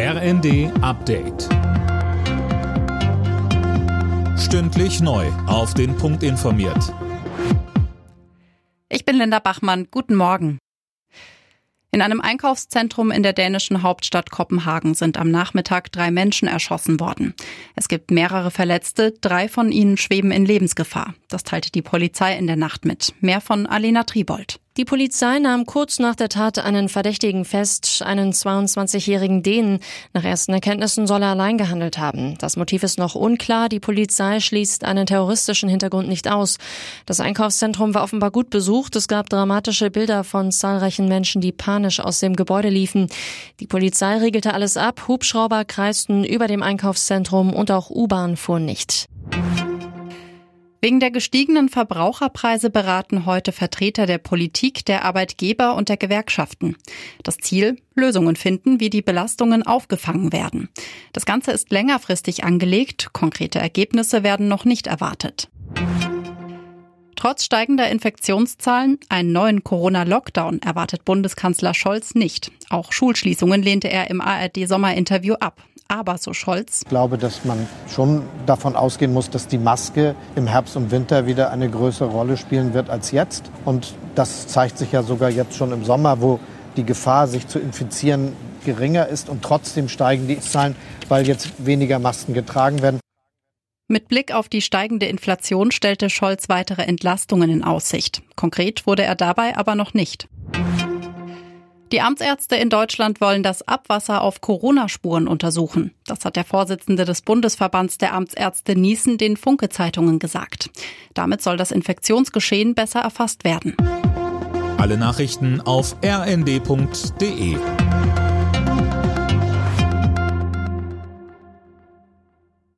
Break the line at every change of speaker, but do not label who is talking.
RND Update. Stündlich neu. Auf den Punkt informiert.
Ich bin Linda Bachmann. Guten Morgen. In einem Einkaufszentrum in der dänischen Hauptstadt Kopenhagen sind am Nachmittag drei Menschen erschossen worden. Es gibt mehrere Verletzte, drei von ihnen schweben in Lebensgefahr. Das teilte die Polizei in der Nacht mit. Mehr von Alena Tribold.
Die Polizei nahm kurz nach der Tat einen Verdächtigen fest, einen 22-jährigen Dänen. Nach ersten Erkenntnissen soll er allein gehandelt haben. Das Motiv ist noch unklar. Die Polizei schließt einen terroristischen Hintergrund nicht aus. Das Einkaufszentrum war offenbar gut besucht. Es gab dramatische Bilder von zahlreichen Menschen, die panisch aus dem Gebäude liefen. Die Polizei regelte alles ab. Hubschrauber kreisten über dem Einkaufszentrum und auch U-Bahn fuhren nicht.
Wegen der gestiegenen Verbraucherpreise beraten heute Vertreter der Politik, der Arbeitgeber und der Gewerkschaften. Das Ziel, Lösungen finden, wie die Belastungen aufgefangen werden. Das Ganze ist längerfristig angelegt, konkrete Ergebnisse werden noch nicht erwartet. Trotz steigender Infektionszahlen einen neuen Corona-Lockdown erwartet Bundeskanzler Scholz nicht. Auch Schulschließungen lehnte er im ARD-Sommerinterview ab. Aber, so Scholz.
Ich glaube, dass man schon davon ausgehen muss, dass die Maske im Herbst und Winter wieder eine größere Rolle spielen wird als jetzt. Und das zeigt sich ja sogar jetzt schon im Sommer, wo die Gefahr, sich zu infizieren, geringer ist. Und trotzdem steigen die Zahlen, weil jetzt weniger Masken getragen werden.
Mit Blick auf die steigende Inflation stellte Scholz weitere Entlastungen in Aussicht. Konkret wurde er dabei aber noch nicht. Die Amtsärzte in Deutschland wollen das Abwasser auf Corona-Spuren untersuchen. Das hat der Vorsitzende des Bundesverbands der Amtsärzte Niesen den Funke-Zeitungen gesagt. Damit soll das Infektionsgeschehen besser erfasst werden.
Alle Nachrichten auf rnd.de